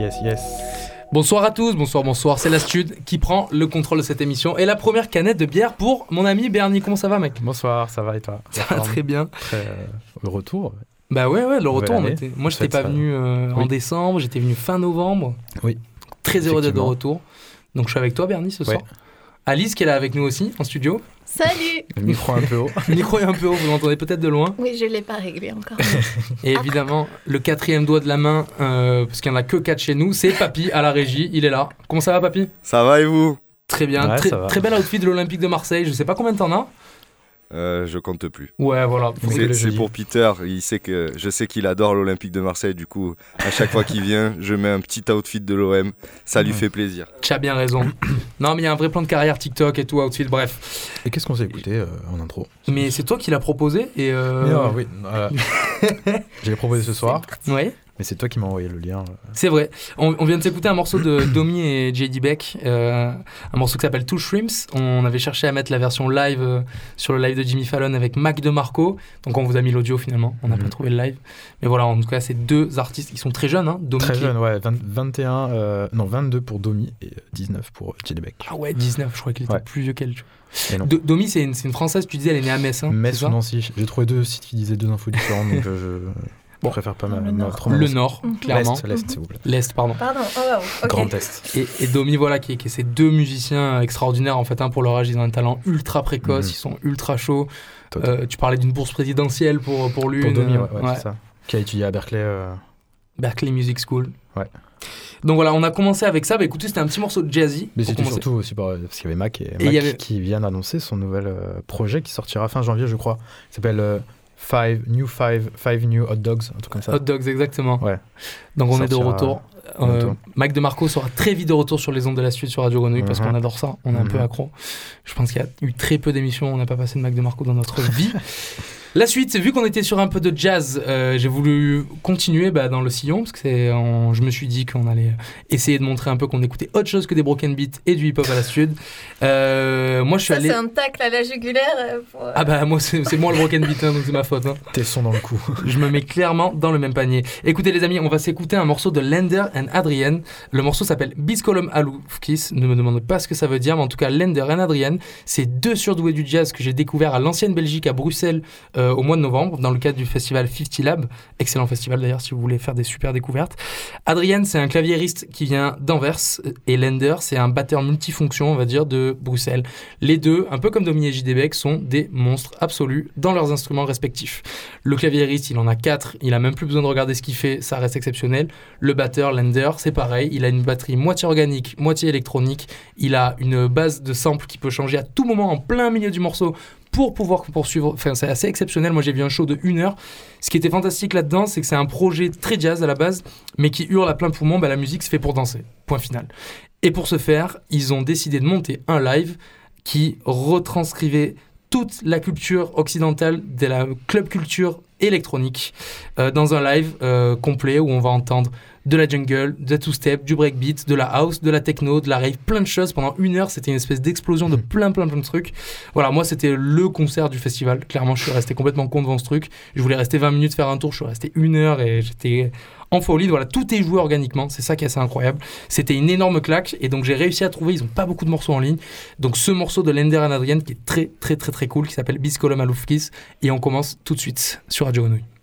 Yes. Yes, yes. Bonsoir à tous, bonsoir, bonsoir, c'est l'Astude qui prend le contrôle de cette émission. Et la première canette de bière pour mon ami Bernie. Comment ça va, mec? Bonsoir, ça va et toi? Ça va très bien. Très, euh, le retour. Bah ouais, ouais, le retour. on était- Moi, j'étais pas ça. venu euh, en décembre, j'étais venu fin novembre. Oui. Très heureux d'être de retour. Donc, je suis avec toi, Bernie, ce soir. Ouais. Alice, qui est là avec nous aussi, en studio. Salut Le micro un peu haut. Le micro est un peu haut, vous l'entendez peut-être de loin. Oui, je l'ai pas réglé encore. Et évidemment, le quatrième doigt de la main, euh, parce qu'il n'y en a que quatre chez nous, c'est Papy à la régie. Il est là. Comment ça va, Papy Ça va et vous? Très bien. Ouais, très, très bel outfit de l'Olympique de Marseille. Je sais pas combien t'en as. Euh, Je compte plus. Ouais, voilà. C'est pour Peter, il sait que je sais qu'il adore l'Olympique de Marseille, du coup, à chaque fois qu'il vient, je mets un petit outfit de l'OM, ça lui fait plaisir. Tu as bien raison. non, mais il y a un vrai plan de carrière TikTok et tout, outfit, bref. Et qu'est-ce qu'on s'est écouté euh, en intro? Mais c'est toi qui l'as proposé et. Euh... Mais, ah, oui, euh, j'ai proposé ce soir, Ouais, mais c'est toi qui m'as envoyé le lien. c'est vrai. On, on vient de s'écouter un morceau de Domi et JD Beck, euh, un morceau qui s'appelle Two Shrimps. On avait cherché à mettre la version live euh, sur le live de Jimmy Fallon avec Mac DeMarco. Donc on vous a mis l'audio finalement. On n'a pas Mhm. trouvé le live. Mais voilà, en tout cas, c'est deux artistes qui sont très jeunes. Hein. Domi Très qui est- jeune, ouais, 20 21, euh, non 22 pour Domi et euh, 19 pour JDBek. Ah ouais, 19, je crois qu'il était Ouais. plus vieux qu'elle. Do- Domi, c'est une, française, tu disais, elle est née à Metz. Hein, Metz ou Nancy, j'ai trouvé deux sites qui disaient deux infos différentes, donc euh, je, Bon. je préfère pas ma, le ma Nord. Le. Nord, clairement. L'Est, s'il vous plaît. L'Est, pardon. Pardon, oh wow, ok. Grand Est. Et, et Domi, voilà, qui est, qui est ces deux musiciens extraordinaires, en fait, hein, pour leur âge, ils ont un talent ultra précoce, Mhm. ils sont ultra chauds. Euh, tu parlais d'une bourse présidentielle pour, pour lui. Pour Domi, ouais, euh, ouais, ouais. c'est ça. Qui a étudié à Berkeley. euh, Berkeley Music School. Ouais. Donc voilà, on a commencé avec ça. Bah écoutez, c'était un petit morceau de jazzy. Mais c'était commencer. surtout aussi par- parce qu'il y avait Mac et, Et Mac il y avait- qui viennent d'annoncer son nouvel projet qui sortira fin janvier, je crois. Il s'appelle euh, Five New Five Five New Hot Dogs, un truc comme ça. Hot Dogs, exactement. Ouais. Donc on est de retour. Euh, Mac DeMarco sera très vite de retour sur les ondes de la suite sur Radio Grenouille parce Mhm. qu'on adore ça. On est un Mhm. peu accro. Je pense qu'il y a eu très peu d'émissions. On n'a pas passé de Mac DeMarco dans notre vie. La suite, vu qu'on était sur un peu de jazz, euh, j'ai voulu continuer bah, dans le sillon parce que c'est, je me suis dit qu'on allait essayer de montrer un peu qu'on écoutait autre chose que des broken beats et du hip-hop à la sud. Euh, moi, je suis allé. c'est un tacle à la jugulaire. euh, pour- Ah bah moi c'est moi le broken beat hein, donc c'est ma faute. hein. Tes sons dans le cou. Je me mets clairement dans le même panier. Écoutez les amis, on va s'écouter un morceau de Lender and Adrian. Le morceau s'appelle Biscolum Aloufkis. Ne me demande pas ce que ça veut dire, mais en tout cas Lender and Adrian, c'est deux surdoués du jazz que j'ai découvert à l'ancienne Belgique à Bruxelles euh, au mois de novembre dans le cadre du festival 50 Lab. Excellent festival d'ailleurs si vous voulez faire des super découvertes. Adrian c'est un claviériste qui vient d'Anvers et Lender c'est un batteur multifonction on va dire de Bruxelles. Les deux, un peu comme Domi et JDBek, sont des monstres absolus dans leurs instruments respectifs. Le claviériste, il en a quatre, il a même plus besoin de regarder ce qu'il fait, ça reste exceptionnel. Le batteur, Lender, c'est pareil, il a une batterie moitié organique, moitié électronique, il a une base de sample qui peut changer à tout moment en plein milieu du morceau pour pouvoir poursuivre. Enfin, c'est assez exceptionnel. Moi, j'ai vu un show de une heure. Ce qui était fantastique là-dedans, c'est que c'est un projet très jazz à la base, mais qui hurle à plein poumon. Bah, la musique se fait pour danser. Point final. Et pour ce faire, ils ont décidé de monter un live qui retranscrivait toute la culture occidentale de la club culture électronique euh, dans un live euh, complet où on va entendre de la jungle, de la two-step, du breakbeat, de la house, de la techno, de la rave, plein de choses. Pendant une heure, c'était une espèce d'explosion de plein, plein, plein de trucs. Voilà, moi, c'était le concert du festival. Clairement, je suis resté complètement con devant ce truc. Je voulais rester 20 minutes faire un tour. Je suis resté une heure et j'étais en folie. Voilà, tout est joué organiquement. C'est ça qui est assez incroyable. C'était une énorme claque. Et donc, j'ai réussi à trouver. Ils ont pas beaucoup de morceaux en ligne. Donc, ce morceau de Lender and Adrian qui est très, très, très, très cool, qui s'appelle Biscolum Aloufkis. Et on commence tout de suite sur Radio Grenouille.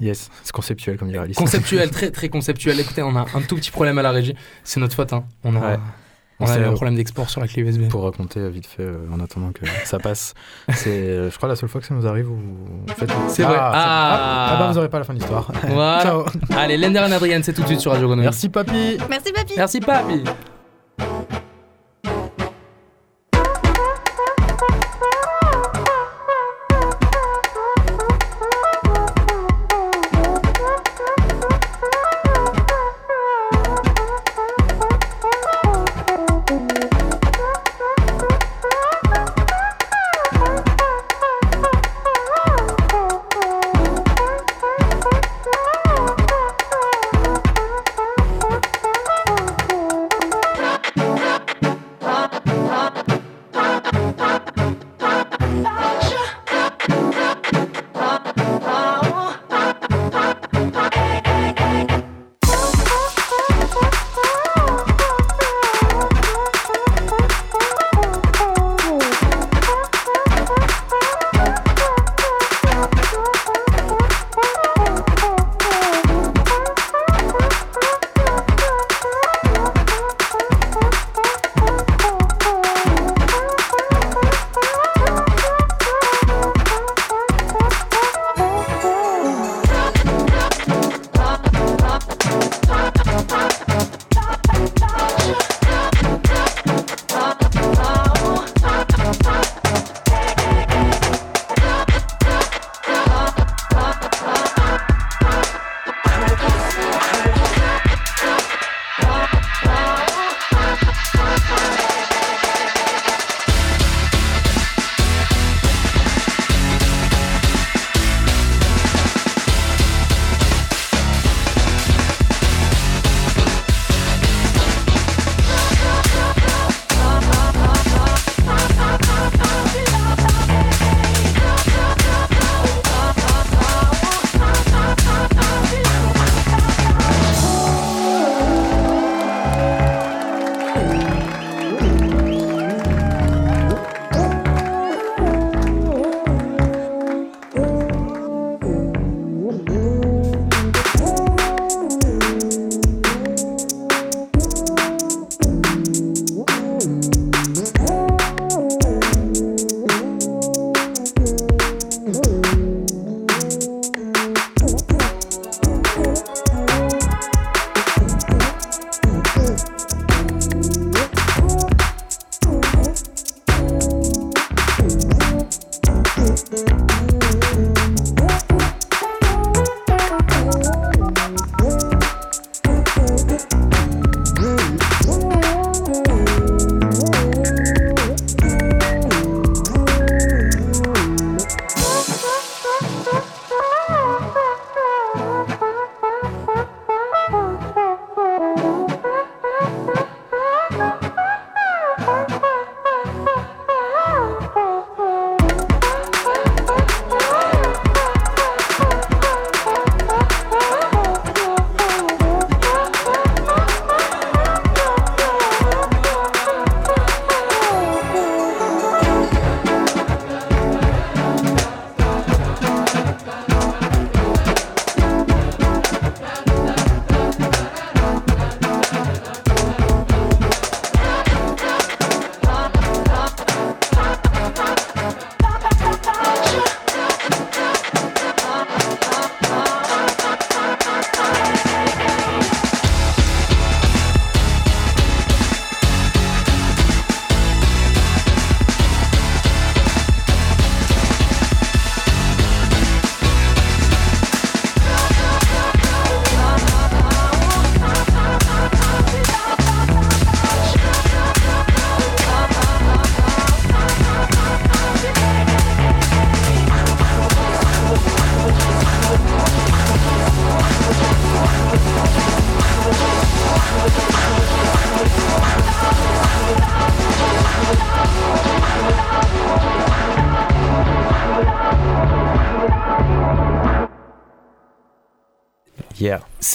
Yes, c'est conceptuel comme dirait Alice. Conceptuel, très, très conceptuel. Écoutez, on a un tout petit problème à la régie. C'est notre faute. hein. On a, Ouais. on a eu un problème d'export sur la clé USB. Pour raconter euh, vite fait, euh, en attendant que ça passe, c'est, euh, je crois, la seule fois que ça nous arrive où vous faites. C'est vrai. Ah, Ah. ah bah vous aurez pas la fin de l'histoire. Voilà. Ciao. Allez, Lender and Adrian, c'est tout de suite sur Radio Grenouille. Merci papy. Merci, papy. Merci, papy.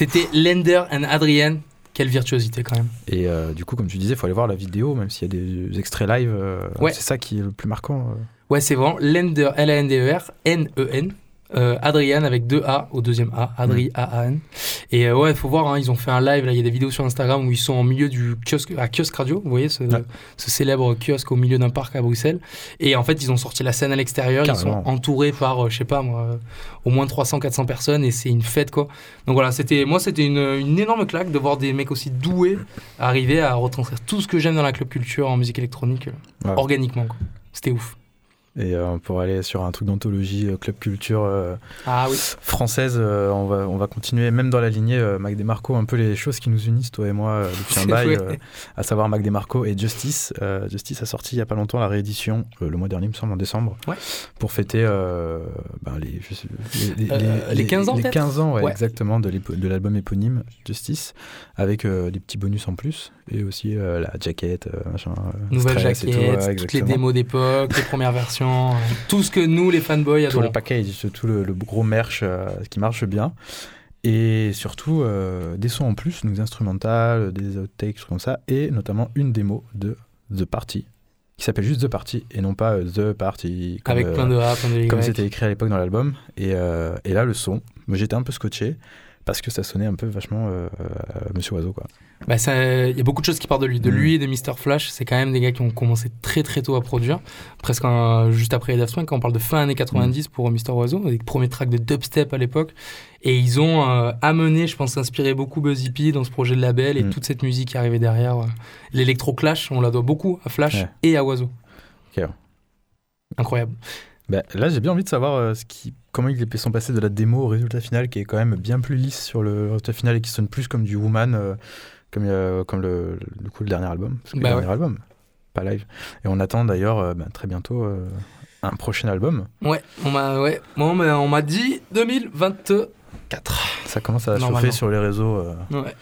C'était Lender and Adrian. Quelle virtuosité quand même. Et euh, du coup, comme tu disais, il faut aller voir la vidéo, même s'il y a des extraits live. euh, Ouais. C'est ça qui est le plus marquant. euh. Ouais, c'est vraiment Lender, L-A-N-D-E-R, N-E-N. Euh, Adrian avec deux A au deuxième A, Adri A-A-N. Et euh, ouais, faut voir, hein, ils ont fait un live, là, il y a des vidéos sur Instagram où ils sont au milieu du kiosque, à Kiosque Radio, vous voyez, ce, Ouais. ce célèbre kiosque au milieu d'un parc à Bruxelles. Et en fait, ils ont sorti la scène à l'extérieur, ils sont entourés par, euh, je sais pas moi, euh, au moins 300-400 personnes et c'est une fête quoi. Donc voilà, c'était, moi c'était une, une énorme claque de voir des mecs aussi doués arriver à retranscrire tout ce que j'aime dans la club culture en musique électronique euh, Ouais. organiquement quoi. C'était ouf. Et euh, pour aller sur un truc d'anthologie, euh, club culture euh, Ah oui. française, on, va, on va continuer, même dans la lignée Mac DeMarco, un peu les choses qui nous unissent, toi et moi, depuis un bail, à savoir Mac DeMarco et Justice. Justice a sorti il y a pas longtemps la réédition, le mois dernier, il me semble, en décembre, Ouais. pour fêter ben, les, les, Euh, les 15 ans, les peut-être 15 ans, ouais, Ouais. exactement, de l'album éponyme Justice, avec des petits bonus en plus, et aussi la jaquette, machin, Nouvelle jaquette, tout, toutes les démos d'époque, les premières versions, euh, tout ce que nous les fanboys tout le adorons. package, tout le, le gros merch euh, qui marche bien. Et surtout, euh, des sons en plus, des instrumentales, des outtakes, trucs comme ça, et notamment une démo de The Party, qui s'appelle juste The Party, et non pas The Party, comme, Avec plein de A, plein de Y. comme c'était écrit à l'époque dans l'album. Et, euh, et là, le son, j'étais un peu scotché, parce que ça sonnait un peu vachement euh, euh, Monsieur Oiseau, quoi. Bah, ça- Il y a beaucoup de choses qui partent de lui. De Mm. lui et de Mr. Flash, c'est quand même des gars qui ont commencé très très tôt à produire. Presque un- juste après les Daft Punk, quand on parle de fin années 90 pour Mr. Oiseau, les premiers tracks de dubstep à l'époque. Et ils ont euh, amené, je pense, inspiré beaucoup Buzzy P dans ce projet de label et Mm. toute cette musique qui arrivait derrière. euh. L'électro-clash, on la doit beaucoup à Flash Ouais. et à Oiseau. Incroyable. Bah, là, j'ai bien envie de savoir euh, ce qui, comment ils sont passés de la démo au résultat final, qui est quand même bien plus lisse sur le résultat final et qui sonne plus comme du Woman, euh, comme, euh, comme le, le, coup, le dernier album. Parce que Bah le ouais. dernier album, pas live. Et on attend d'ailleurs euh, bah, très bientôt euh, un prochain album. Ouais, on m'a ouais, moi, on m'a- dit 2024. Ça commence à chauffer sur les réseaux. Ouais.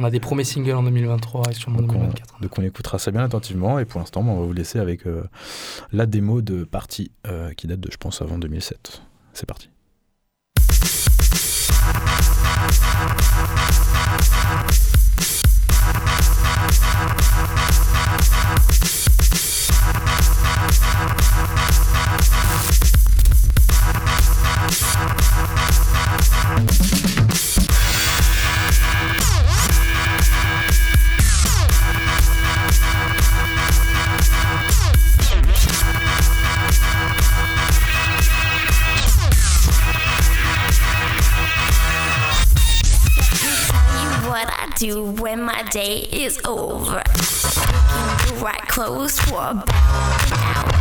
On a des premiers singles en 2023 et sûrement en donc, on, 2024. donc on écoutera ça bien attentivement. Et pour l'instant, on va vous laisser avec euh, la démo de Party euh, qui date de, je pense, avant 2007. C'est parti. When my day is over. Looking the right clothes for about an hour.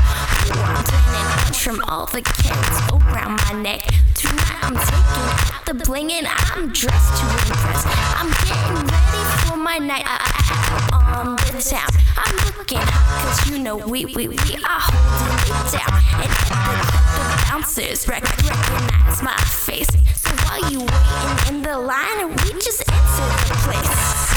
I'm planning lunch from all the cats around my neck. Tonight I'm taking out the bling and I'm dressed to impress. I'm getting ready for my night out on the town. I'm looking hot cause you know we, we, we are holding it down. And the the bouncers rec- recognize my face. So while you waiting in the line, we just enter the place.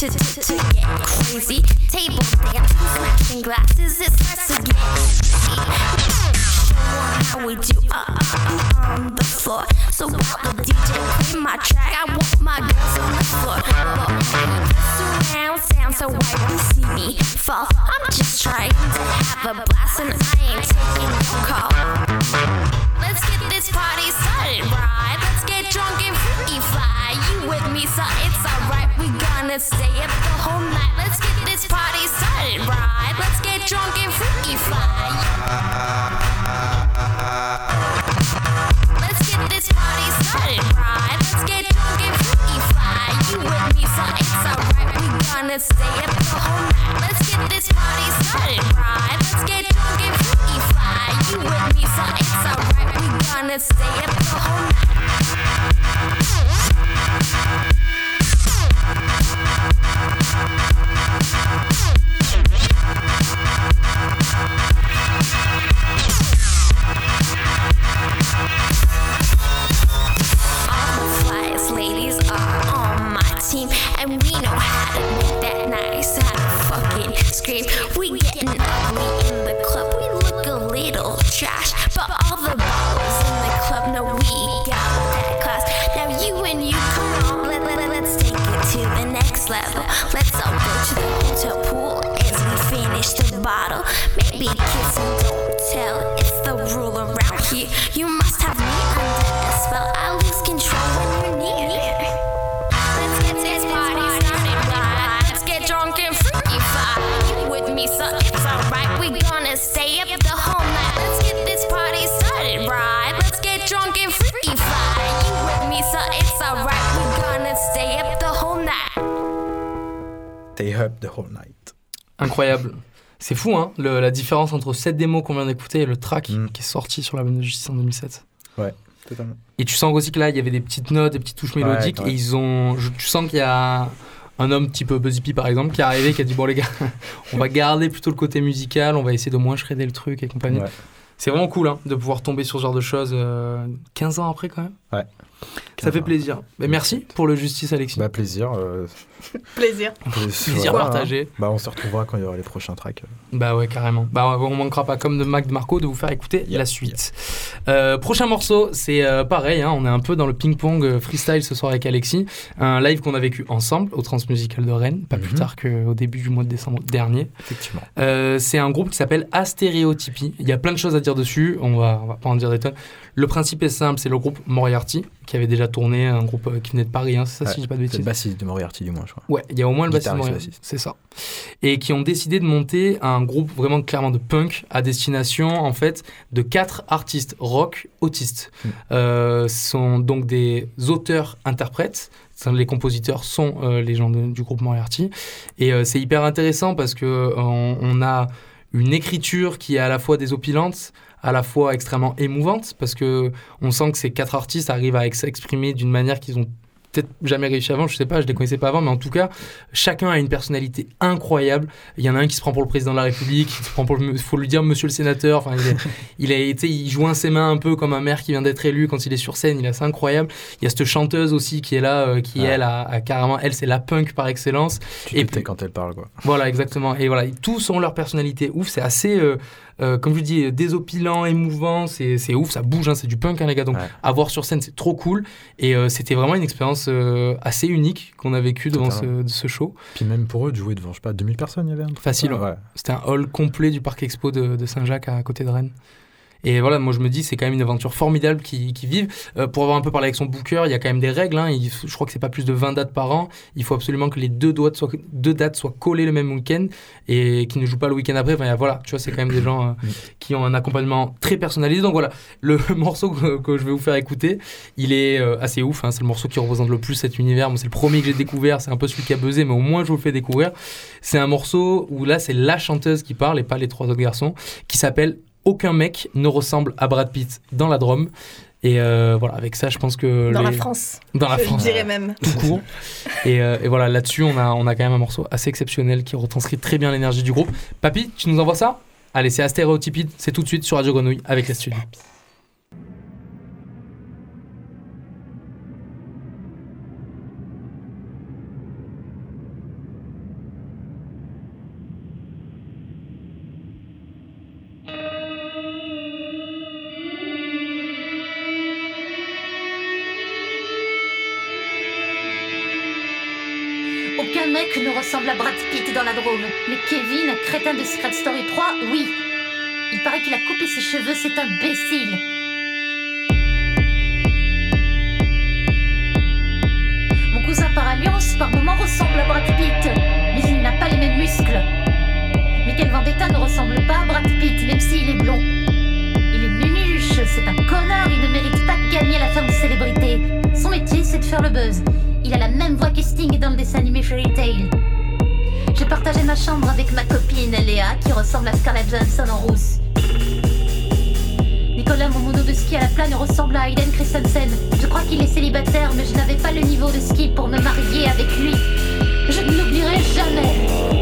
to, to, to get crazy. Table dancing, smashing glasses, it starts to get easy. Show how we do uh, uh, on the floor. So while the DJ play my track, I want my girls on the floor. Surround sound so white you see me fall. I'm just trying to have a blast and I ain't taking no call. Let's get this party started, right? Let's get drunk and freaky fly. You with me, so it's alright. We gonna stay up the whole night. Let's get this party started, right? Let's get drunk and freaky fly. Let's get this party started, right? Incroyable. C'est fou, hein, le- la différence entre cette démo qu'on vient d'écouter et le track Mm. qui est sorti sur l'album de Justice en 2007. Totalement. Et tu sens aussi que là, il y avait des petites notes, des petites touches Ouais, mélodiques, ouais. et ils ont. je- tu sens qu'il y a un homme type Buzzy P par exemple qui est arrivé, qui a dit bon les gars, on va garder plutôt le côté musical, on va essayer de moins shredder le truc et compagnie. Ouais. C'est vraiment cool hein, de pouvoir tomber sur ce genre de choses euh, 15 ans après quand même. Ouais. Ça fait 15 ans. plaisir. Mais merci pour le justice Alexis. Bah, plaisir. euh, Plaisir. plaisir voilà, partagé. hein. Bah, on se retrouvera quand il y aura les prochains tracks. Bah ouais, carrément. Bah on manquera pas, comme de Mac de Marco, de vous faire écouter la suite. Euh, prochain morceau, c'est euh, pareil, hein, on est un peu dans le ping-pong euh, freestyle ce soir avec Alexis. Un live qu'on a vécu ensemble au Transmusical de Rennes, pas plus Mhm. tard qu'au début du mois de décembre dernier. Effectivement. Euh, c'est un groupe qui s'appelle Astéréotypie. Il y a plein de choses à dire dessus, on va, on va pas en dire des tonnes. Le principe est simple, c'est le groupe Moriarty, qui avait déjà tourné, un groupe euh, qui venait de Paris, hein, c'est ça Ouais, si je dis pas de bêtises le bassiste de Moriarty, du moins, je crois. Ouais, il y a au moins le bassiste Moriarty, c'est ça. Et qui ont décidé de monter un groupe vraiment clairement de punk à destination en fait de quatre artistes rock autistes. Mm. Euh, ce sont donc des auteurs-interprètes. Les compositeurs sont euh, les gens de- du groupe Moriarty. Et euh, c'est hyper intéressant parce que euh, on, on a une écriture qui est à la fois désopilante, à la fois extrêmement émouvante, parce que on sent que ces quatre artistes arrivent à ex- s'exprimer d'une manière qu'ils ont peut-être jamais réussi avant, je sais pas, je les connaissais pas avant, mais en tout cas, chacun a une personnalité incroyable. Il y en a un qui se prend pour le président de la République, qui se prend pour le, faut lui dire monsieur le sénateur. Enfin, il, est- il, sais, il joint ses mains un peu comme un maire qui vient d'être élu quand il est sur scène. Il est assez incroyable. Il y a cette chanteuse aussi qui est là, euh, qui Ouais. elle a, a carrément, elle c'est la punk par excellence. Tu Et puis- quand elle parle, quoi. Voilà, exactement. Et voilà, tous ont leur personnalité ouf. C'est assez, euh, euh, comme je dis, désopilant, émouvant. C'est ouf, ça bouge, hein, c'est du punk, hein, les gars. Donc, Ouais. à voir sur scène, c'est trop cool. Et euh, c'était vraiment une expérience euh, assez unique qu'on a vécue devant ce, ce show. Puis même pour eux, de jouer devant, je sais pas, 2000 personnes, il y avait un truc Facile, ouais. C'était un hall complet du parc expo de, de Saint-Jacques à côté de Rennes. Et voilà, moi je me dis, c'est quand même une aventure formidable qu'ils qu'ils vivent. Euh, pour avoir un peu parlé avec son booker, il y a quand même des règles. hein. Il- je crois que c'est pas plus de 20 dates par an. Il faut absolument que les deux, doigts soient, deux dates soient collées le même week-end et qu'ils ne jouent pas le week-end après. Enfin, voilà, tu vois, c'est quand même des gens euh, qui ont un accompagnement très personnalisé. Donc voilà, le morceau que, que je vais vous faire écouter, il est euh, assez ouf. hein. C'est le morceau qui représente le plus cet univers. Moi, c'est le premier que j'ai découvert. C'est un peu celui qui a buzzé, mais au moins je vous le fais découvrir. C'est un morceau où là, c'est la chanteuse qui parle et pas les trois autres garçons, qui s'appelle Aucun mec ne ressemble à Brad Pitt dans la Drôme. Et euh, voilà, avec ça, je pense que. Dans les- la France. Dans la je France. dirais même. Tout court. et, euh, et voilà, là-dessus, on a, on a quand même un morceau assez exceptionnel qui retranscrit très bien l'énergie du groupe. Papy, tu nous envoies ça? Allez, c'est Astéréotypide, c'est tout de suite sur Radio Grenouille avec les studios. Ses cheveux, c'est imbécile. Mon cousin par alliance, par moments, ressemble à Brad Pitt. Mais il n'a pas les mêmes muscles. Michael Vendetta ne ressemble pas à Brad Pitt, même s'il est blond. Il est nunuche, c'est un connard, il ne mérite pas de gagner la femme de célébrité. Son métier, c'est de faire le buzz. Il a la même voix que Sting dans le dessin animé Fairy Tail. J'ai partagé ma chambre avec ma copine Léa, qui ressemble à Scarlett Johansson en rousse. Mon mono de ski à la plane, ressemble à Hayden Christensen. Je crois qu'il est célibataire, mais je n'avais pas le niveau de ski pour me marier avec lui. Je ne l'oublierai jamais.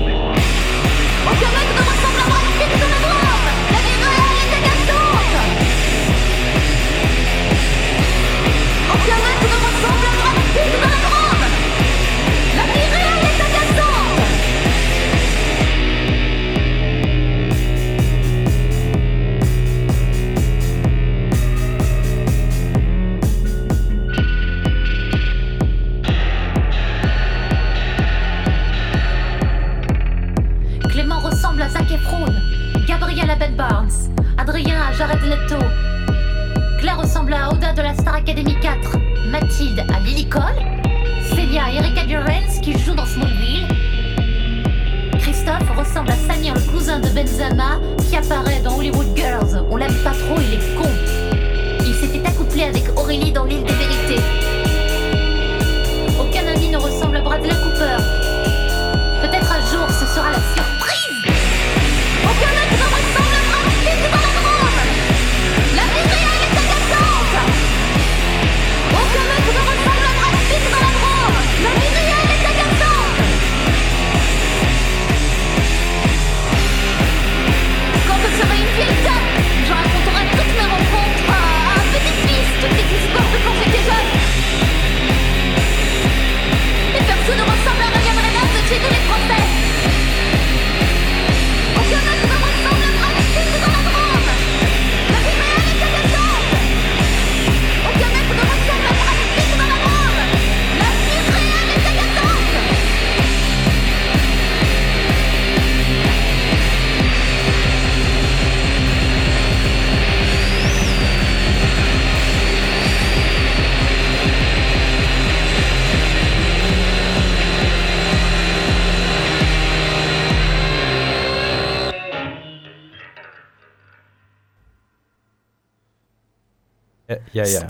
Eh,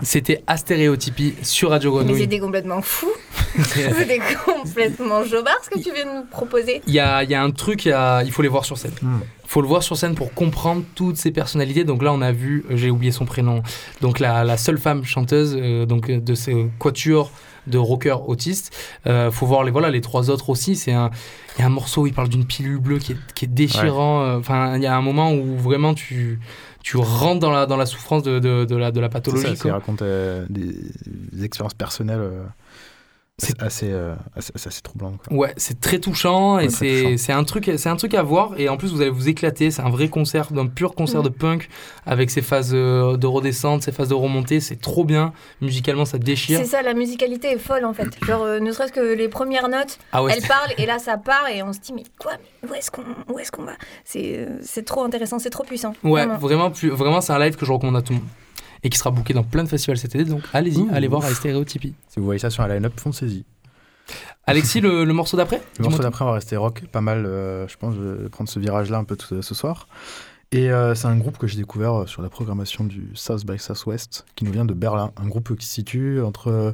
C'était Astéréotypie sur Radio Mais Grenouille. c'était complètement fou. c'était complètement jobard ce que tu viens de nous proposer. Il y a, il y a un truc, il, y a- il faut les voir sur scène. Il faut le voir sur scène pour comprendre toutes ces personnalités. Donc là, on a vu, euh, j'ai oublié son prénom, donc la, la seule femme chanteuse euh, donc, euh, de ces quatuors de rockers autistes. Euh, faut voir les, voilà, les trois autres aussi. C'est un, il y a un morceau où il parle d'une pilule bleue qui est, qui est déchirant. Enfin, il y a un moment où vraiment tu, tu rentres dans la, dans la souffrance de, de, de la, de la pathologie. c'est- raconte euh, des, des expériences personnelles euh, C'est- assez, euh, assez, assez, quoi. Ouais, c'est très touchant et Ouais, c'est un truc c'est un truc à voir et en plus vous allez vous éclater, c'est un vrai concert, un pur concert Mm. de punk avec ses phases euh, de redescente, ses phases de remontée, c'est trop bien. Musicalement ça déchire. C'est ça, la musicalité est folle en fait. Genre, euh, ne serait-ce que les premières notes, Ah ouais, elles parlent et là ça part et on se dit mais quoi mais Où est-ce qu'on où est-ce qu'on va? C'est euh, c'est trop intéressant, c'est trop puissant. ouais, Vraiment. vraiment plus- vraiment c'est un live que je recommande à tout le monde et qui sera booké dans plein de festivals cet été donc allez-y, allez voir à Stéréotypie. Si vous voyez ça sur un line-up, foncez-y. Alexis le, le morceau d'après Le morceau d'après, on va rester rock, pas mal. euh, je pense je vais prendre ce virage-là un peu tout- ce soir. Et euh, c'est un groupe que j'ai découvert euh, sur la programmation du South by Southwest, qui nous vient de Berlin. Un groupe qui se situe entre euh,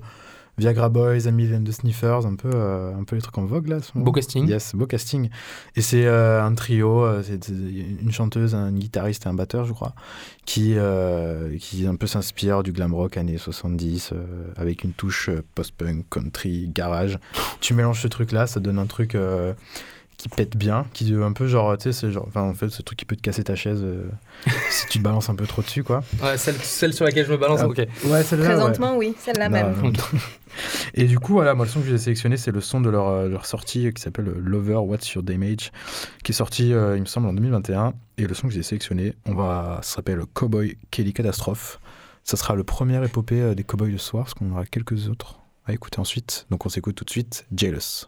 Viagra Boys, Emily and the Sniffers, un peu, euh, un peu les trucs en vogue là. Beau casting. Yes, beau casting. Et c'est euh, un trio, euh, c'est une chanteuse, un guitariste et un batteur, je crois, qui, qui un peu s'inspire du glam rock années 70, euh, avec une touche post-punk, country, garage. tu mélanges ce truc-là, ça donne un truc qui pète bien, qui est un peu genre, tu sais, c'est genre, enfin, en fait, ce truc qui peut te casser ta chaise euh, si tu te balances un peu trop dessus, quoi. Ouais, celle, celle sur laquelle je me balance. Ah, ok. Ouais, celle-là, ouais. Présentement, oui, celle-là Non, même. Et du coup, voilà, moi, le son que j'ai sélectionné, c'est le son de leur, euh, leur sortie euh, qui s'appelle Lover, What's Your Damage, qui est sorti, euh, il me semble, en 2021. Et le son que j'ai sélectionné, on va, ça s'appelle Cowboy Kelly Catastrophe. Ça sera le premier épopée des Cowboys de ce soir, parce qu'on aura quelques autres à écouter ensuite. Donc on s'écoute tout de suite Jealous.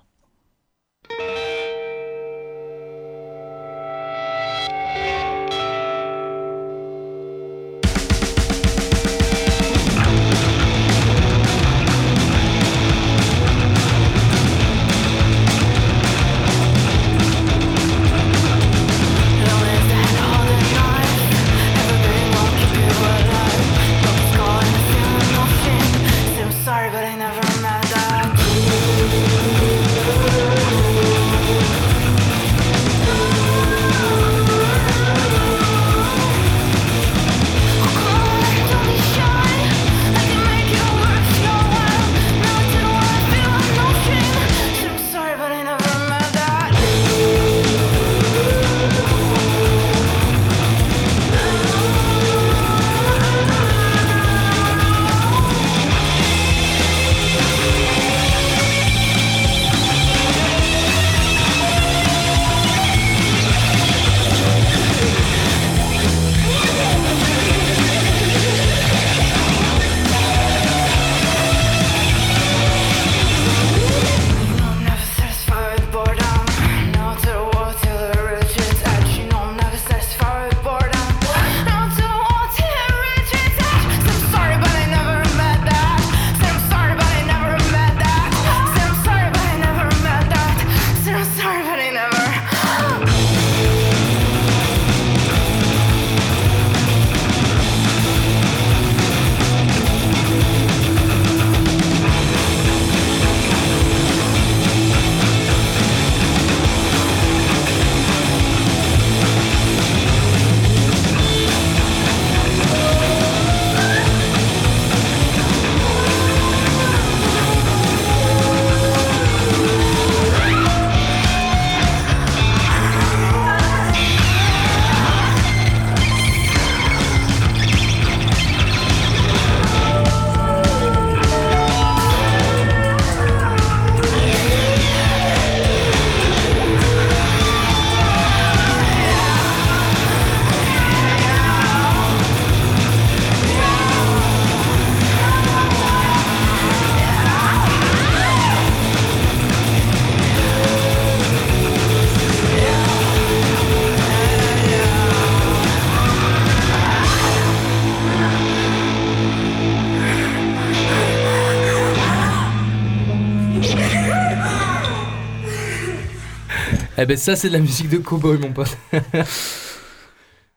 Eh ben ça c'est de la musique de cowboy mon pote.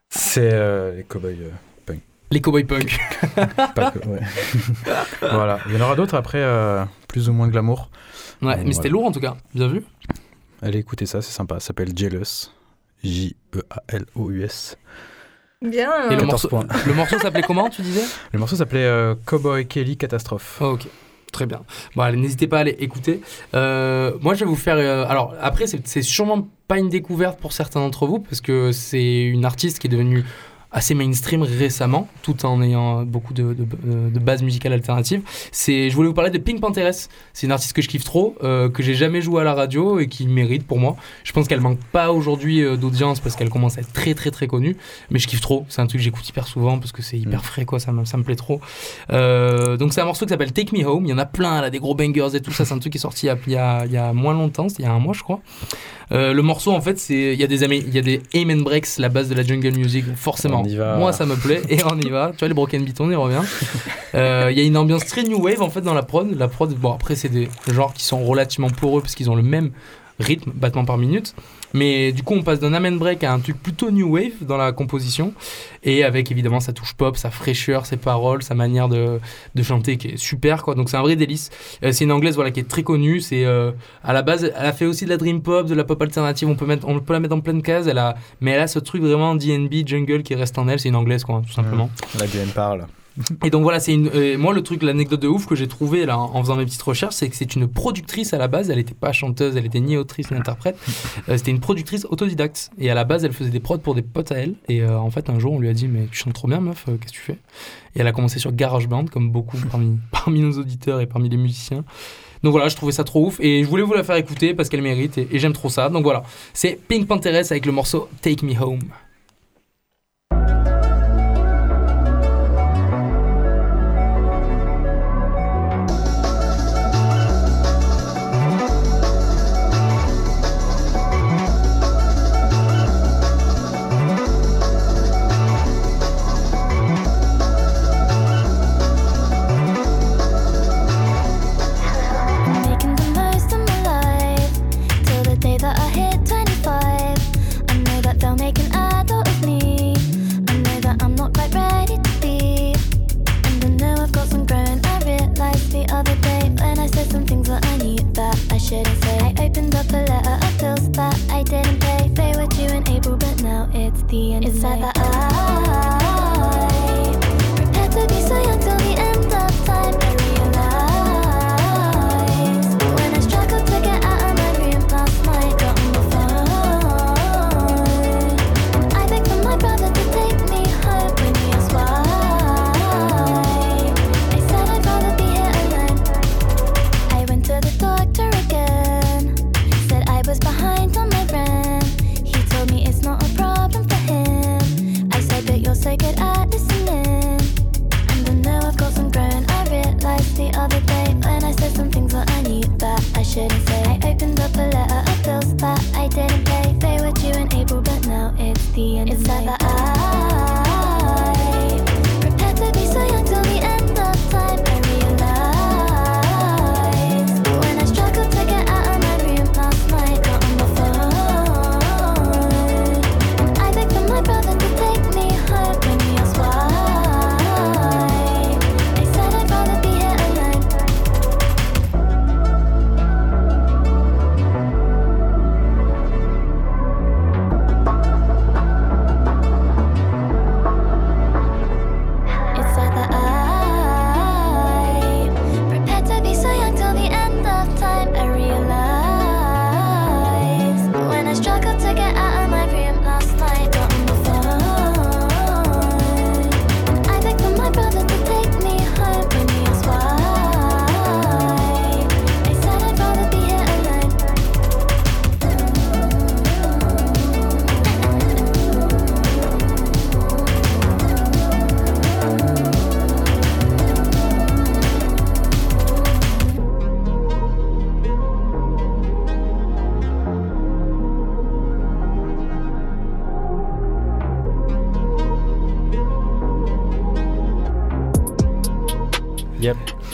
C'est euh, les cowboys. euh, Les cowboy punk. pas que- ouais. voilà. Il y en aura d'autres après, euh, plus ou moins glamour. Ouais, mais c'était lourd en tout cas. Bien vu. Allez écouter ça, c'est sympa. Ça s'appelle Jealous. E J-E-A-L-O-U-S. Bien. Et le 14 morceau, le morceau s'appelait comment tu disais? Le morceau s'appelait euh, Cowboy Kelly Catastrophe. Oh, ok. Très bien. Bon, allez, n'hésitez pas à aller écouter. Euh, moi, je vais vous faire. euh, alors, après, c'est c'est sûrement pas une découverte pour certains d'entre vous, parce que c'est une artiste qui est devenue assez mainstream récemment, tout en ayant beaucoup de, de, de bases musicales alternatives. C'est, je voulais vous parler de Pink Panthers. C'est une artiste que je kiffe trop, euh, que j'ai jamais joué à la radio et qui mérite pour moi. Je pense qu'elle manque pas aujourd'hui euh, d'audience parce qu'elle commence à être très très très connue, mais je kiffe trop. C'est un truc que j'écoute hyper souvent parce que c'est hyper Mm. frais, quoi. Ça me, ça me plaît trop. Euh, donc c'est un morceau qui s'appelle Take Me Home. Il y en a plein, là, des gros bangers et tout ça. C'est un truc qui est sorti il y a, il y a, moins longtemps, c'était il y a un mois, je crois. Euh, le morceau, en fait, c'est il y a des il y a des aim and breaks, la base de la jungle music, forcément. On y va. Moi, ça me plaît et on y va. Tu vois les broken beats, on y revient. Euh, Il y a une ambiance très new wave en fait dans la prod. La prod, bon après c'est des genres qui sont relativement poreux parce qu'ils ont le même rythme, battement par minute. Mais du coup, on passe d'un amen break à un truc plutôt new wave dans la composition, et avec évidemment sa touche pop, sa fraîcheur, ses paroles, sa manière de, de chanter qui est super quoi. Donc c'est un vrai délice. Euh, c'est une anglaise voilà qui est très connue. C'est euh, à la base, elle a fait aussi de la dream pop, de la pop alternative. On peut mettre, on peut la mettre en pleine case. Elle a, mais elle a ce truc vraiment D&B jungle qui reste en elle. C'est une anglaise quoi, tout simplement. La Guyane parle. Et donc voilà, c'est une. euh, moi, le truc, l'anecdote de ouf que j'ai trouvé là en faisant mes petites recherches, c'est que c'est une productrice à la base. Elle n'était pas chanteuse, elle était ni autrice ni interprète. Euh, C'était une productrice autodidacte. Et à la base, elle faisait des prods pour des potes à elle. Et euh, en fait, un jour, on lui a dit Mais tu chantes trop bien, meuf, euh, qu'est-ce que tu fais? Et elle a commencé sur GarageBand, comme beaucoup parmi, parmi nos auditeurs et parmi les musiciens. Donc voilà, je trouvais ça trop ouf. Et je voulais vous la faire écouter parce qu'elle mérite. Et, et j'aime trop ça. Donc voilà, c'est Pink Panthers avec le morceau Take Me Home.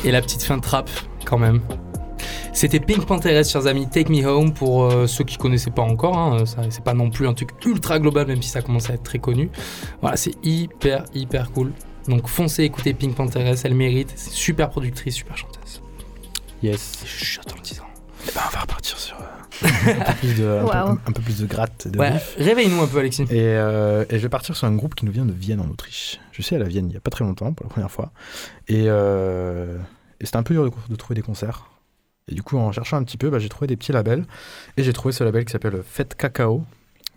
Et la petite fin de trap, quand même. C'était Pink Panthers, chers amis, Take Me Home pour euh, ceux qui connaissaient pas encore. hein, c'est pas non plus un truc ultra global, même si ça commence à être très connu. Voilà, c'est hyper, hyper cool. Donc foncez écouter Pink Panthers, elle mérite. C'est super productrice, super chanteuse. Yes. En le disant. Eh ben, on va repartir sur euh, un, peu plus de, un, peu- Waouh. un peu plus de gratte. De Ouais, réveille-nous un peu, Alexis. Et, euh, et je vais partir sur un groupe qui nous vient de Vienne en Autriche. Je suis allé à Vienne il y a pas très longtemps pour la première fois. Et, euh, et c'était un peu dur de, de trouver des concerts. Et du coup, en cherchant un petit peu, bah, j'ai trouvé des petits labels. Et j'ai trouvé ce label qui s'appelle Fête Cacao,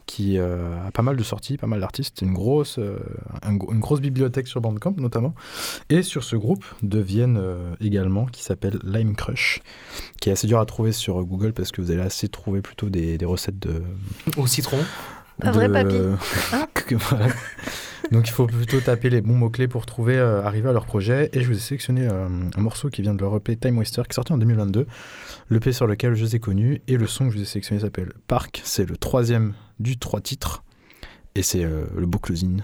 qui euh, a pas mal de sorties, pas mal d'artistes. Une grosse, euh, un une grosse bibliothèque sur Bandcamp notamment. Et sur ce groupe de Vienne euh, également, qui s'appelle Lime Crush, qui est assez dur à trouver sur Google parce que vous allez assez trouver plutôt des, des recettes de, Au citron. Un vrai papy. Hein? Voilà. Donc il faut plutôt taper les bons mots-clés pour trouver, euh, arriver à leur projet. Et je vous ai sélectionné euh, un morceau qui vient de leur EP Time Waster, qui est sorti en 2022. L'EP sur lequel je les ai connus. Et le son que je vous ai sélectionné s'appelle Park. C'est le troisième du trois titres. Et c'est euh, le beau closing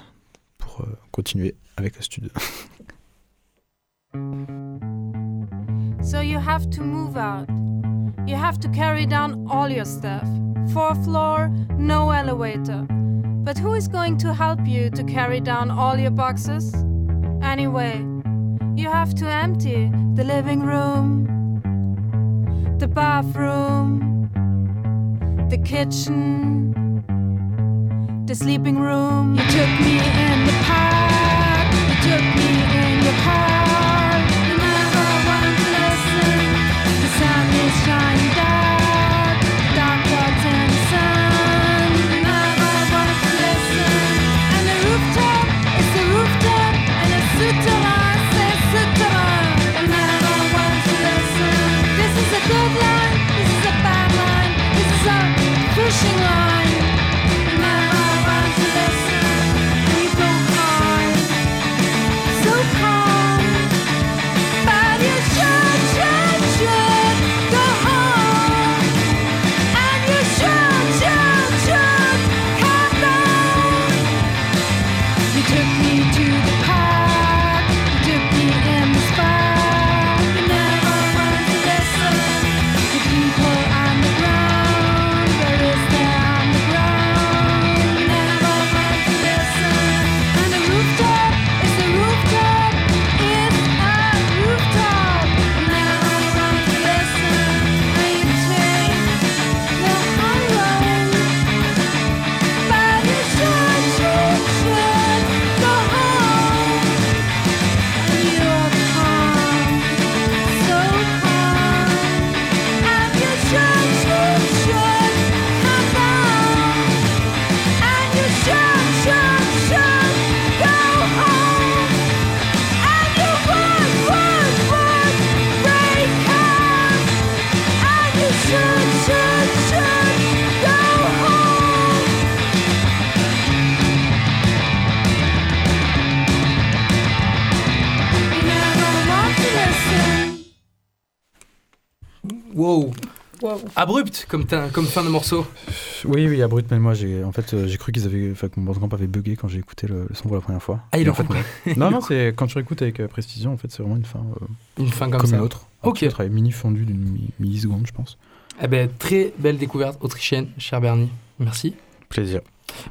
pour continuer avec la studio. So you have to move out. You have to carry down all your stuff. Fourth floor, no elevator. But who is going to help you to carry down all your boxes? Anyway, you have to empty the living room, the bathroom, the kitchen, the sleeping room. You took me in the park, you took me in your car. Wow. Wow. Abrupt comme, comme fin de morceau. Oui, oui, abrupt, mais moi, j'ai, en fait, euh, j'ai cru qu'ils avaient, enfin, que mon Bandcamp avait bugué quand j'ai écouté le, le son pour la première fois. Ah, ils l'ont en fait, fait non. non, c'est quand tu écoutes avec euh, précision, en fait, c'est vraiment une fin euh, Une fin comme, comme, ça. une autre. Ok. Un mini fondu d'une mi- milliseconde, je pense. Eh ben, très belle découverte autrichienne, cher Bernie. Merci Plaisir.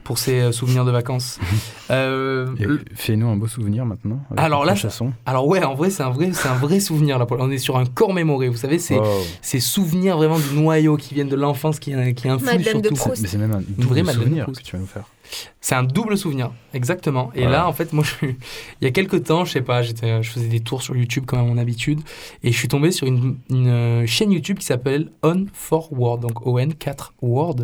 pour ces euh, souvenirs de vacances. Euh, fais-nous un beau souvenir maintenant. avec Alors là, chasson. alors ouais, en vrai, c'est un vrai, c'est un vrai souvenir là. On est sur un corps mémoré. Vous savez, c'est Wow. ces souvenirs vraiment du noyau qui viennent de l'enfance, qui, qui influent sur de tout. Mais c'est même un Une vraie double Madeleine souvenir que tu vas nous faire. C'est un double souvenir, exactement. Et là, en fait, moi, je, il y a quelques temps, je sais pas, j'étais, je faisais des tours sur YouTube comme à mon habitude, et je suis tombé sur une, une, euh, chaîne YouTube qui s'appelle On 4 Word, donc ON 4 Word.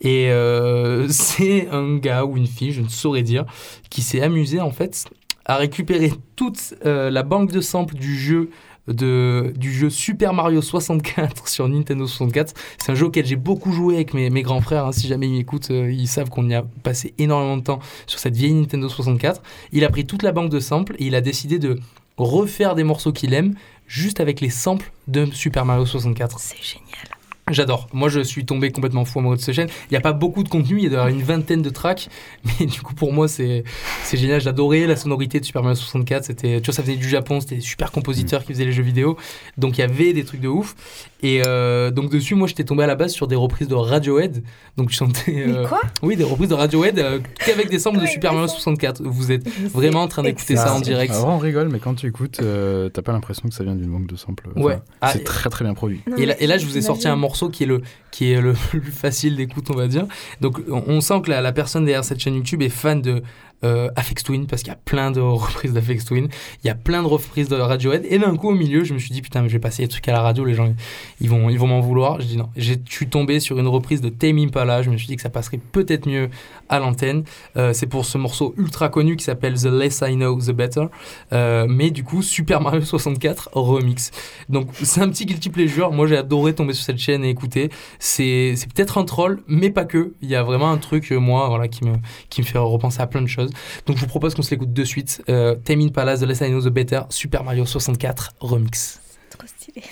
Et euh, c'est un gars ou une fille, je ne saurais dire, qui s'est amusé en fait à récupérer toute euh, la banque de samples du jeu de, du jeu Super Mario 64 sur Nintendo 64. C'est un jeu auquel j'ai beaucoup joué avec mes, grands frères. hein. Si jamais ils m'écoutent, euh, ils savent qu'on y a passé énormément de temps sur cette vieille Nintendo 64. Il a pris toute la banque de samples et il a décidé de refaire des morceaux qu'il aime juste avec les samples de Super Mario 64. C'est génial. J'adore. Moi, je suis tombé complètement fou amoureux de cette chaîne. Il n'y a pas beaucoup de contenu, il y a d'ailleurs une vingtaine de tracks, mais du coup, pour moi, c'est c'est génial. J'adorais la sonorité de Super Mario 64. C'était, tu vois, ça venait du Japon, c'était des super compositeurs qui faisaient les jeux vidéo, donc il y avait des trucs de ouf. Et euh, donc dessus, moi, j'étais tombé à la base sur des reprises de Radiohead. Donc je chantais. Mais euh, quoi? Oui, des reprises de Radiohead euh, qu'avec des samples de Super Mario ça- 64. Vous êtes vraiment en train d'écouter ça en direct. Alors on rigole, mais quand tu écoutes, euh, t'as pas l'impression que ça vient d'une banque de samples. Enfin, Ouais. Ah, c'est très très bien produit. Non, Et là, mais et là, je vous ai sorti un morceau qui est le, qui est le plus facile d'écoute, on va dire. Donc, on, on sent que la, la personne derrière cette chaîne YouTube est fan de euh, Aphex Twin, parce qu'il y a plein de reprises d'Aphex Twin, il y a plein de reprises de Radiohead. Et d'un coup, au milieu, je me suis dit, putain, mais je vais passer les trucs à la radio, les gens, ils vont, ils vont m'en vouloir. Je dis non. Je suis tombé sur une reprise de Tame Impala. Je me suis dit que ça passerait peut-être mieux à l'antenne. Euh, c'est pour ce morceau ultra connu qui s'appelle The Less I Know, The Better. Euh, mais du coup, Super Mario 64 remix. Donc c'est un petit guilty pleasure. Moi j'ai adoré tomber sur cette chaîne et écouter. C'est c'est peut-être un troll, mais pas que. Il y a vraiment un truc, euh, moi, voilà, qui me, qui me fait repenser à plein de choses. Donc je vous propose qu'on se l'écoute de suite. Euh, Tame Impala, The Less I Know, The Better, Super Mario 64 remix. Trop stylé.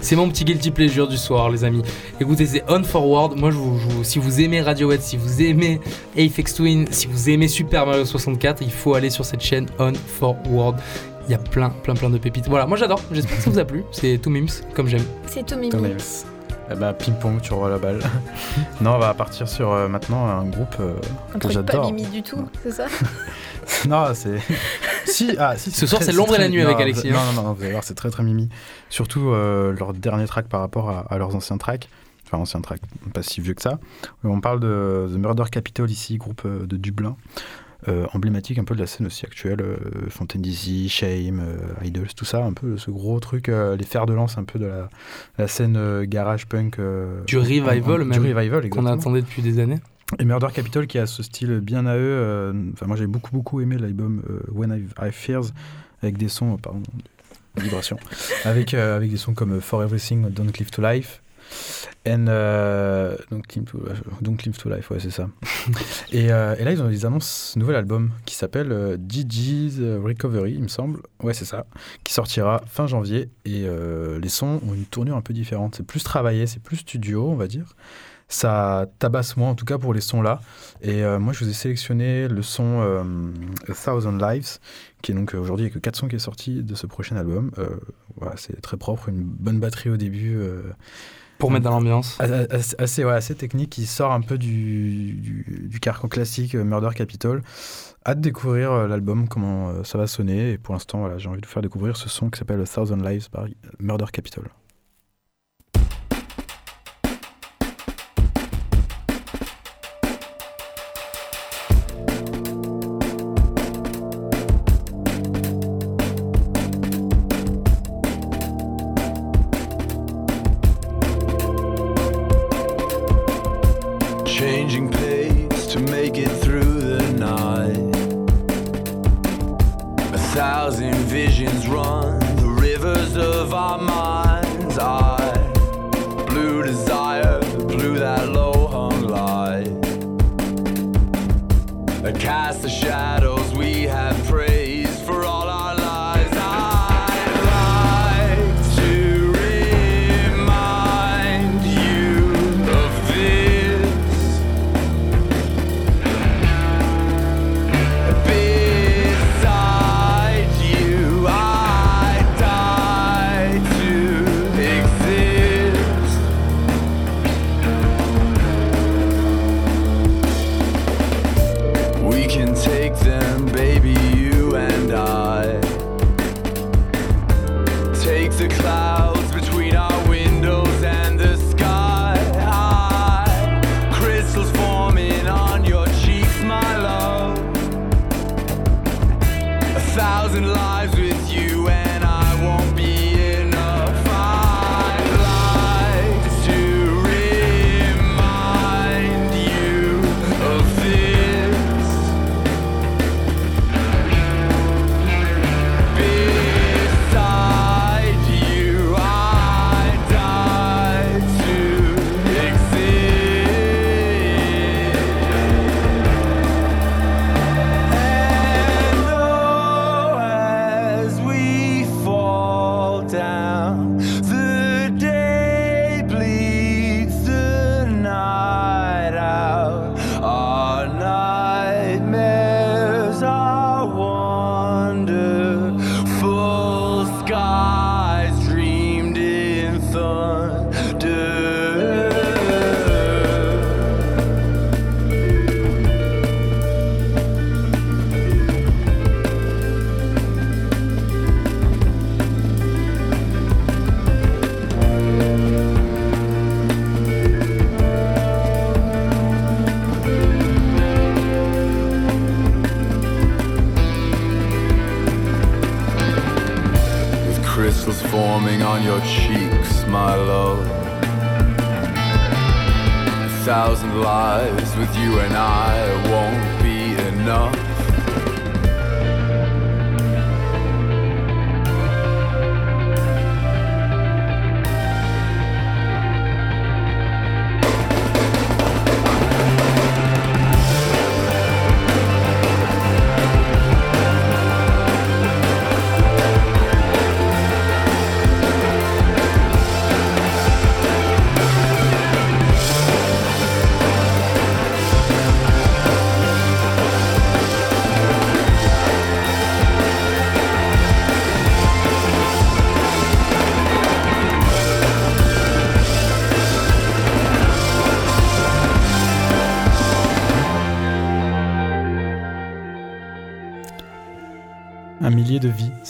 C'est- mon petit guilty pleasure du soir, les amis. Écoutez, c'est On Forward. Moi, je vous, je vous- si vous aimez Radiohead, si vous aimez Aphex Twin, si vous aimez Super Mario 64, il faut aller sur cette chaîne On Forward. Il y a plein, plein, plein de pépites. Voilà, moi j'adore. J'espère que ça vous a plu. C'est tout mims, comme j'aime. C'est tout mimi. Eh bah, ping-pong, tu rends la balle. non, on va partir sur euh, maintenant un groupe euh, Un que truc pas j'adore. mimi du tout, c'est ça non, c'est. si, ah, si, Ce soir, c'est l'ombre et la nuit non, avec Alexis, Non, hein. non, non, vous allez voir, c'est très très mimi. Surtout euh, leur dernier track par rapport à, à leurs anciens tracks. Enfin, anciens tracks, pas si vieux que ça. On parle de The Murder Capital ici, groupe euh, de Dublin. euh, emblématique un peu de la scène aussi actuelle, euh, Fontaine DC, Shame, euh, Idols, tout ça, un peu ce gros truc, euh, les fers de lance un peu de la, la scène euh, garage punk. euh, Du revival, en- en- même, Du revival, Qu'on attendait depuis des années. Et Murder Capital qui a ce style bien à eux. euh, Enfin, moi j'ai beaucoup beaucoup aimé l'album euh, When I, I Fears avec des sons, euh, pardon, vibration, avec avec des sons comme For Everything, Don't Live to Life. And, euh, Don't, Live to, Life, ouais, c'est ça. et, euh, et là, ils, ont, ils annoncent un nouvel album qui s'appelle euh, Gigi's Recovery, il me semble. Ouais, c'est ça. Qui sortira fin janvier. Et les sons ont une tournure un peu différente. C'est plus travaillé, c'est plus studio, on va dire. Ça tabasse moins, en tout cas pour les sons là. Et euh, moi, je vous ai sélectionné le son euh, A Thousand Lives, qui est donc euh, aujourd'hui avec que 4 sons qui est sorti de ce prochain album. Euh, voilà, c'est très propre, une bonne batterie au début. Pour mettre dans l'ambiance. assez, ouais, assez technique, qui sort un peu du, du, du carcan classique Murder Capital. Hâte de découvrir l'album, comment ça va sonner. Et pour l'instant, voilà, j'ai envie de vous faire découvrir ce son qui s'appelle A Thousand Lives par Murder Capital. Changing pace to make it through the night. A thousand visions run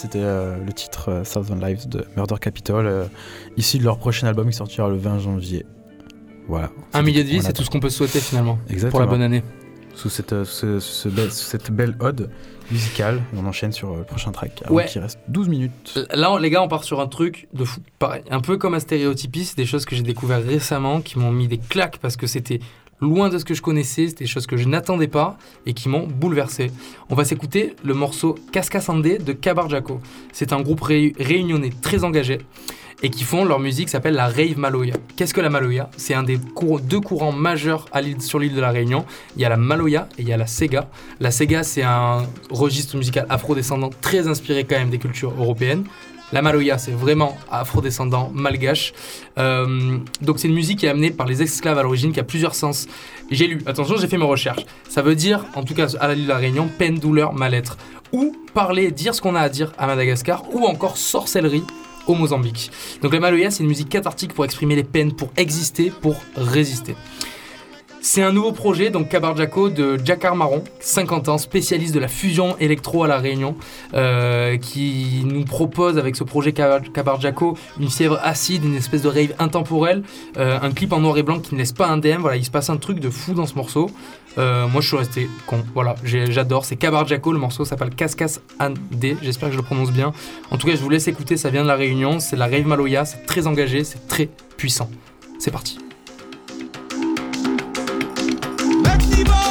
c'était euh, le titre euh, Thousand Lives de Murder Capital, euh, issu de leur prochain album qui sortira le 20 janvier. Voilà. Un millier de vie, c'est tout ce qu'on peut souhaiter finalement Exactement. pour la bonne année. Sous cette, euh, ce- ce cette belle ode musicale, on enchaîne sur euh, le prochain track. avant Ouais. qu'il reste 12 minutes. Là, on- les gars, on part sur un truc de fou. Pareil, un peu comme un stéréotypiste, des choses que j'ai découvert récemment qui m'ont mis des claques parce que c'était loin de ce que je connaissais, c'était des choses que je n'attendais pas et qui m'ont bouleversé. On va s'écouter le morceau Casca Sandé de Cabar Jaco. C'est un groupe ré- réunionnais très engagé et qui font leur musique s'appelle la rave maloya. Qu'est-ce que la maloya C'est un des deux courants majeurs sur l'île de la Réunion. Il y a la maloya et il y a la sega. La sega, c'est un registre musical afro-descendant très inspiré quand même des cultures européennes. La maloya, c'est vraiment afro-descendant, malgache. Euh, donc c'est une musique qui est amenée par les esclaves à l'origine, qui a plusieurs sens. J'ai lu, attention, j'ai fait mes recherches. Ça veut dire, en tout cas à l'île de la Réunion, peine, douleur, mal-être. Ou parler, dire ce qu'on a à dire à Madagascar, ou encore sorcellerie au Mozambique. Donc la maloya, c'est une musique cathartique pour exprimer les peines, pour exister, pour résister. C'est un nouveau projet, donc Cabarjaco de Jakar Marron, 50 ans, spécialiste de la fusion électro à La Réunion, euh, qui nous propose avec ce projet Cabar- Cabarjaco une fièvre acide, une espèce de rave intemporelle, euh, un clip en noir et blanc qui ne laisse pas indemne. Voilà, il se passe un truc de fou dans ce morceau. Euh, moi, je suis resté con. Voilà, j'adore. C'est Cabarjaco, le morceau s'appelle Cascas Andé. J'espère que je le prononce bien. En tout cas, je vous laisse écouter, ça vient de La Réunion. C'est la rave Maloya, c'est très engagé, c'est très puissant. C'est parti. Passe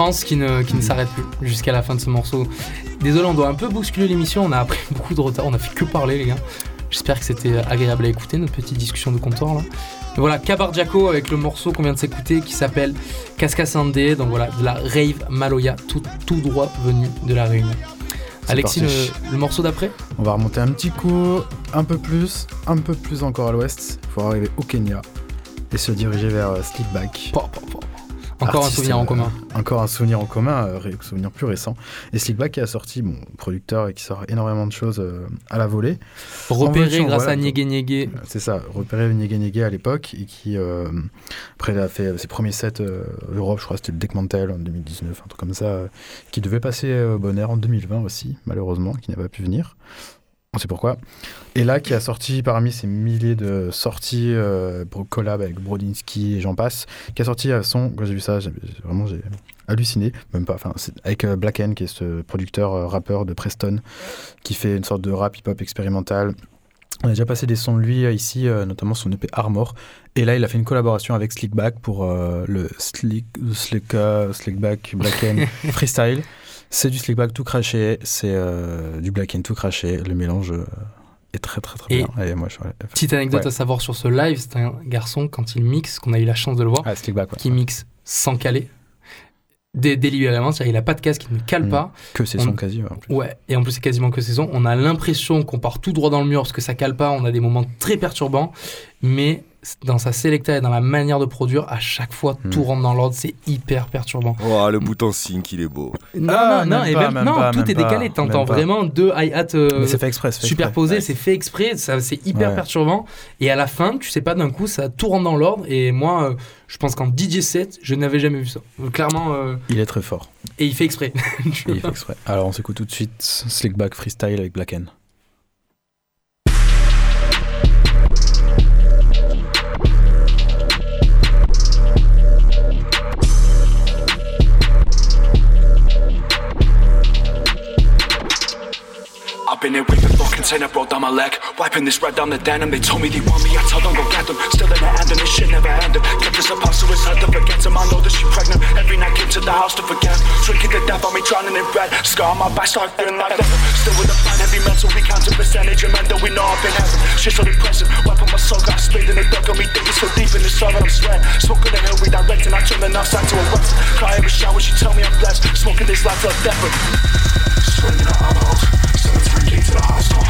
Qui ne, qui ne s'arrête plus jusqu'à la fin de ce morceau. Désolé, on doit un peu bousculer l'émission, on a pris beaucoup de retard, on a fait que parler les gars. J'espère que c'était agréable à écouter, notre petite discussion de comptoir là. Voilà, Cabarjaco avec le morceau qu'on vient de s'écouter qui s'appelle Cascasande, donc voilà, de la rave Maloya, tout, tout droit venu de la Réunion. Alexis, le, morceau d'après? On va remonter un petit coup, un peu plus, un peu plus encore à l'ouest, pour arriver au Kenya et se diriger vers euh, Slickback. Po, po, po. Encore un souvenir en euh, commun. Encore un souvenir en commun, euh, souvenir plus récent. Et Slickback qui a sorti, bon, producteur et qui sort énormément de choses euh, à la volée. Repéré grâce voilà, à Niégué Niégué. C'est ça, repéré Niégué Niégué à l'époque et qui, euh, après, a fait ses premiers sets euh, Europe, je crois c'était le Deckmantel en 2019, un truc comme ça, euh, qui devait passer Bonheur en 2020 aussi, malheureusement, qui n'a pas pu venir. On sait pourquoi. Et là, qui a sorti parmi ces milliers de sorties euh, pour collab avec Brodinski et j'en passe, qui a sorti un son, quand j'ai vu ça, j'ai- vraiment j'ai halluciné, même pas, enfin, avec euh, Black N, qui est ce producteur euh, rappeur de Preston, qui fait une sorte de rap hip-hop expérimental On a déjà passé des sons de lui euh, ici, euh, notamment son EP Armor. Et là, il a fait une collaboration avec Slickback pour euh, le Slick, Slick, euh, Slickback Black Freestyle. C'est du Slickback tout craché, c'est euh, du Black End tout craché. Le mélange euh, est très très très Et- bien. Et moi, je, ouais, Petite anecdote Ouais. à savoir sur ce live, c'est un garçon, quand il mixe, qu'on a eu la chance de le voir, Ah, ouais. qui mixe sans caler, dé- délibérément, c'est-à-dire il a pas de casque, il ne cale Mm. pas. Que c'est On- son quasi. ouais, en plus. Ouais, et en plus c'est quasiment que saison. On a l'impression qu'on part tout droit dans le mur parce que ça cale pas, on a des moments très perturbants, mais dans sa sélecta et dans la manière de produire, à chaque fois Mm. tout rentre dans l'ordre, c'est hyper perturbant. Oh, le bouton sync, il est beau. Non, Ah, non, non, même et même, non, pas, tout est décalé. T'entends vraiment deux hi-hats euh, superposés, Ouais. c'est fait exprès, ça, c'est hyper Ouais. perturbant. Et à la fin, tu sais pas d'un coup, ça tout rentre dans l'ordre. Et moi, euh, je pense qu'en DJ set, je n'avais jamais vu ça. Euh, Clairement, euh, Il est très fort. et il fait exprès. Il fait exprès. Alors, on s'écoute tout de suite Slickback Freestyle avec Black popping it with the container, broke down my leg. Wiping this red down the denim. They told me they want me, I tell them go get them. Still in the end, and this shit never ended. Kept this apart so it's hard to forget him. I know that she pregnant. Every night came to the house to forget. Drinking to death on me, drowning in red. Scar on my back, start feeling like leather. Still with the fine heavy mental, we count counting percentage. And that we know I've been heaven. Shit's so depressing. Wiping my soul, got spit in the dark. Got me thinking so deep in the sun, I'm sweating. Smoking the hill, redirecting. I turn the north side to a west. Cry every shower, she tell me I'm blessed. Smoking this life of death. Swinging the emeralds. 73 to the high star. Hitting my customers for that. I just came for the stuff, they money that I it back on now. All these see after my love, that's all the things that back dropping it with back up. Had to the bodies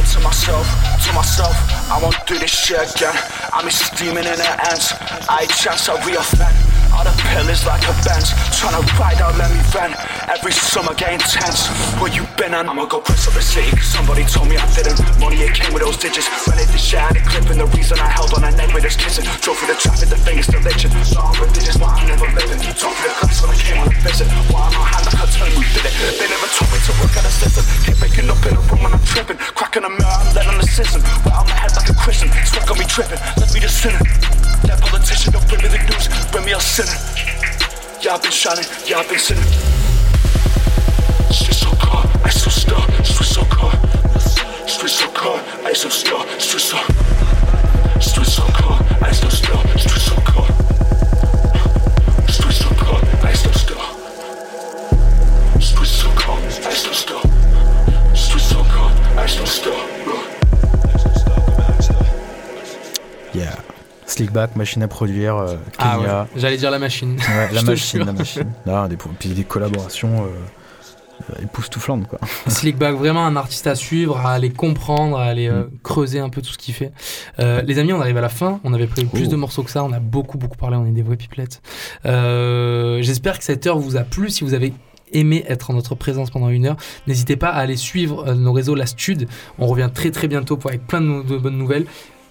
saying to myself, to myself, I won't do this shit again. I'm a steaming in the ends. I chance I reoffend. All the pillars like a bench, trying to ride out, let me vent. Every summer get intense. Where you been and I'ma go press up the. 'cause Somebody told me I didn't. Money it came with those digits. Did shit, I had it clipping. The reason I held on a neck with this kissing. Drove through the traffic, the fingers still itching. So I'm religious, but I'm never living. Talk to the class when I came on a visit. Why I'm not hand, I can tell you did it. They never told me to work at a system. Keep waking up in a room and I'm tripping. Cracking a mirror, I'm letting the system. Right on my head like a Christian. Sweat got me tripping. Let me just sinning. That politician don't bring me the news. Bring me a sinner. Yeah, I've been shining. Yeah, I've been sinning. I so I so I so I so I so I so. Yeah. Slickback, machine à produire, euh, Ah Kenya. ouais, j'allais dire la machine. Ouais, la machine, la machine. Des, puis des collaborations euh, époustouflantes, quoi. Slickback, vraiment un artiste à suivre, à aller comprendre, à aller euh, creuser un peu tout ce qu'il fait. Euh, les amis, on arrive à la fin. On avait prévu plus Oh. de morceaux que ça. On a beaucoup, beaucoup parlé. On est des vraies pipelettes. Euh, J'espère que cette heure vous a plu. Si vous avez aimé être en notre présence pendant une heure, n'hésitez pas à aller suivre nos réseaux La Stud. On revient très très bientôt pour avec plein de, bonnes nouvelles.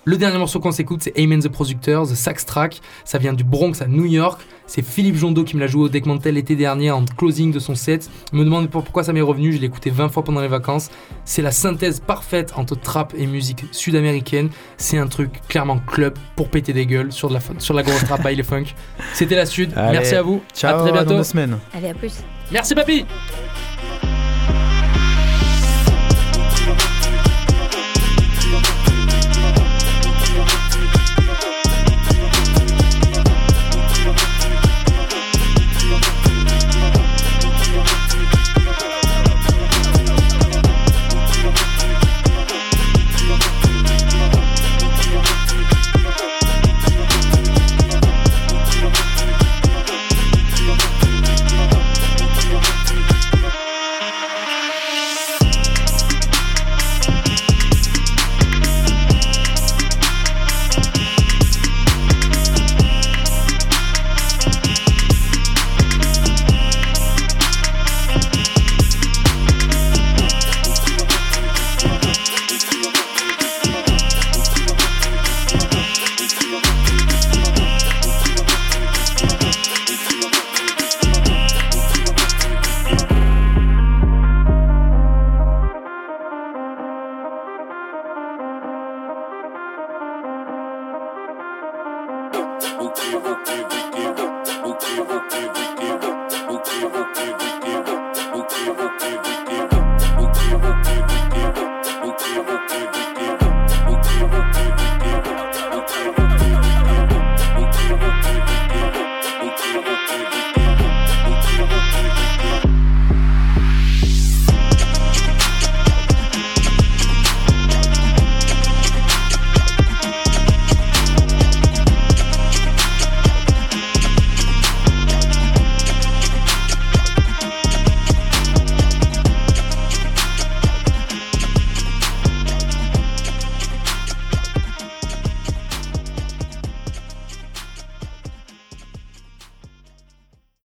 Le dernier morceau qu'on s'écoute, c'est Amen the Productor, The Sax Track. Ça vient du Bronx à New York. C'est Philippe Jondeau qui me l'a joué au Deck Mantel l'été dernier en closing de son set. Me demande pour- pourquoi ça m'est revenu. Je l'ai écouté 20 fois pendant les vacances. C'est la synthèse parfaite entre trap et musique sud-américaine. C'est un truc clairement club pour péter des gueules sur de la, sur de la grosse trap by les funk. C'était la Sud. Allez, Merci à vous. Ciao, à très dans bientôt. deux semaines. Allez, à plus. Merci papy.